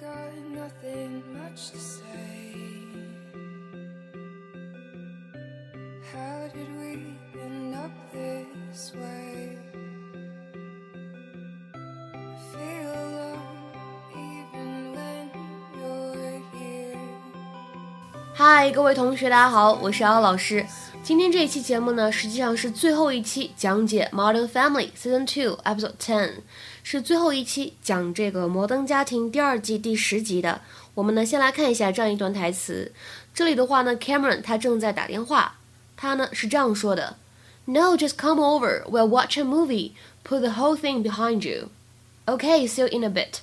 got nothing much to say. How did we end up this way? Feel low even when you're here. 嗨，各位同学，大家好，我是瑶瑶老师。今天这一期节目呢，实际上是最后一期讲解《Modern Family》Season Two Episode Ten，是最后一期讲这个《摩登家庭》第二季第十集的。我们呢，先来看一下这样一段台词。这里的话呢，Cameron 他正在打电话，他呢是这样说的：“No, just come over. We'll watch a movie. Put the whole thing behind you. Okay, see you in a bit.”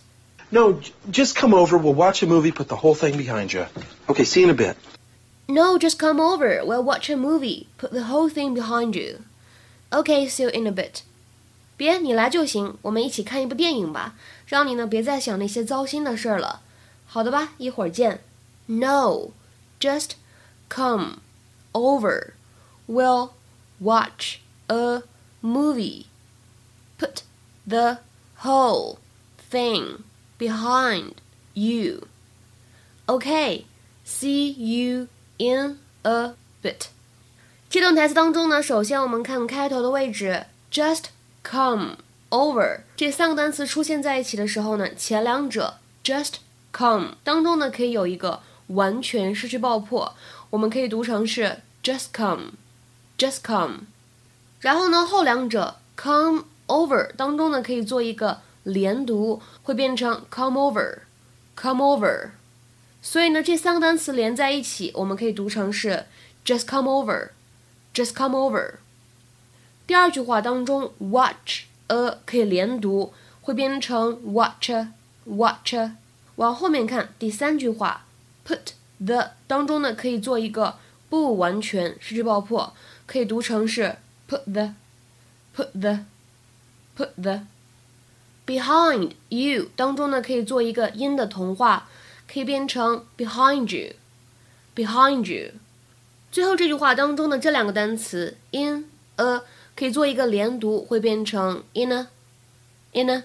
No, j- just come over. We'll watch a movie. Put the whole thing behind you. Okay, see you in a bit. No, just come over. We'll watch a movie. Put the whole thing behind you. Okay, see you in a bit. 别，你来就行，我们一起看一部电影吧，让你呢别再想那些糟心的事儿了。好的吧，一会儿见。No, just come over. We'll watch a movie. Put the whole thing behind you. Okay, see you in a bit。这段台词当中呢，首先我们看开头的位置，just come over 这三个单词出现在一起的时候呢，前两者 just come 当中呢可以有一个完全失去爆破，我们可以读成是 just come，just come。然后呢，后两者 come over 当中呢可以做一个连读，会变成 come over，come over。所以呢，这三个单词连在一起，我们可以读成是 just come over，just come over。第二句话当中，watch a 可以连读，会变成 watch a watch a。往后面看，第三句话，put the 当中呢可以做一个不完全失去爆破，可以读成是 put the put the put the。behind you 当中呢可以做一个音的同化。可以变成 behind you，behind you。最后这句话当中的这两个单词 in a 可以做一个连读，会变成 in a，in a。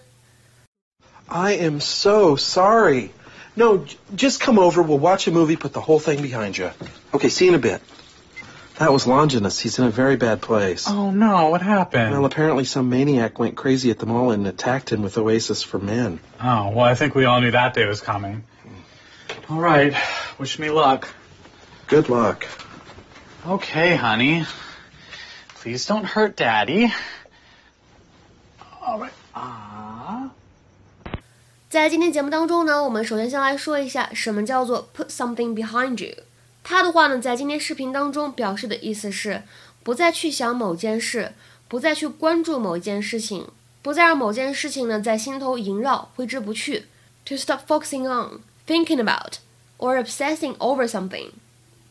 I am so sorry. No, j- just come over. We'll watch a movie. Put the whole thing behind you. Okay, see you in a bit. That was Longinus. He's in a very bad place. Oh no, what happened? Well, apparently some maniac went crazy at the mall and attacked him with Oasis for Men. oh, well, I think we all knew that day was coming. All right, wish me luck. Good luck. Okay, honey. Please don't hurt Daddy. All right. Ah. 在今天节目当中呢，我们首先先来说一下什么叫做 put something behind you。它的话呢，在今天视频当中表示的意思是不再去想某件事，不再去关注某一件事情，不再让某件事情呢在心头萦绕、挥之不去。To stop focusing on, thinking about, or obsessing over something。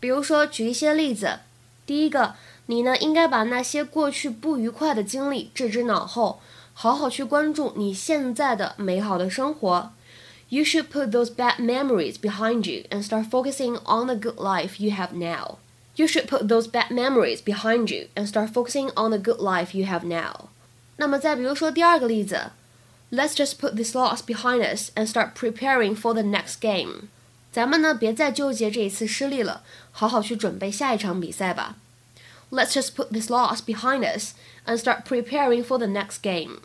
比如说，举一些例子。第一个，你呢应该把那些过去不愉快的经历置之脑后，好好去关注你现在的美好的生活。You should put those bad memories behind you and start focusing on the good life you have now. You should put those bad memories behind you and start focusing on the good life you have now. 那么再比如说第二个例子 ，Let's just put this loss behind us and start preparing for the next game. 咱们呢别再纠结这一次失利了，好好去准备下一场比赛吧。Let's just put this loss behind us and start preparing for the next game.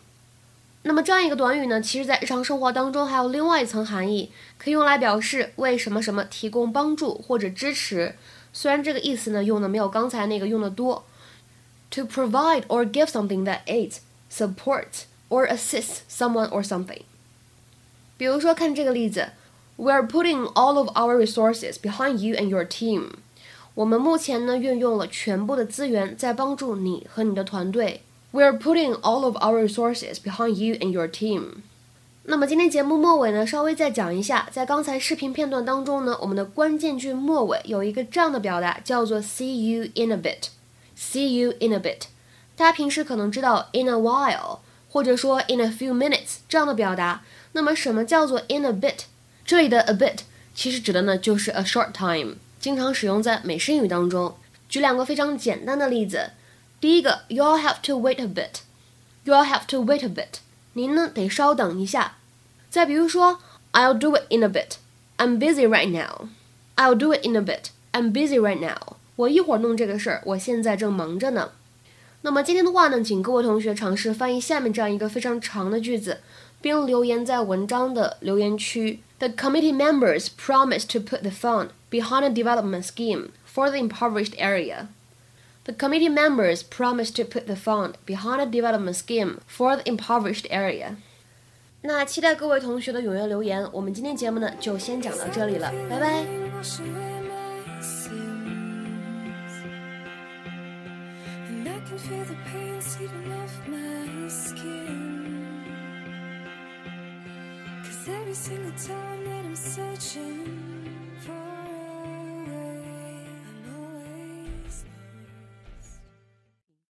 那么这样一个短语呢，其实在日常生活当中还有另外一层含义，可以用来表示为什么什么提供帮助或者支持。虽然这个意思呢用的没有刚才那个用的多。To provide or give something that aids, supports, or assists someone or something. 比如说看这个例子，We're putting all of our resources behind you and your team. 我们目前呢运用了全部的资源在帮助你和你的团队。We're putting all of our resources behind you and your team. 那么今天节目末尾呢，稍微再讲一下，在刚才视频片段当中呢，我们的关键句末尾有一个这样的表达，叫做 “see you in a bit”。See you in a bit。大家平时可能知道 in a while， 或者说 in a few minutes 这样的表达。那么什么叫做 in a bit？这里的 a bit 其实指的呢就是 a short time，经常使用在美式英语当中。举两个非常简单的例子。第一个，You'll have to wait a bit. You'll have to wait a bit. 您呢得稍等一下。再比如说 I'll do it in a bit. I'm busy right now. I'll do it in a bit. I'm busy right now. 我一会儿弄这个事儿，我现在正忙着呢。那么今天的话呢，请各位同学尝试翻译下面这样一个非常长的句子，并留言在文章的留言区。The committee members promised to put the fund behind a development scheme for the impoverished area. The committee members promised to put the fund behind a development scheme for the impoverished area. 那期待各位同学的踊跃留言。我们今天节目呢就先讲到这里了，拜拜。The pain seeping off my skin. Cause every single time that I'm searching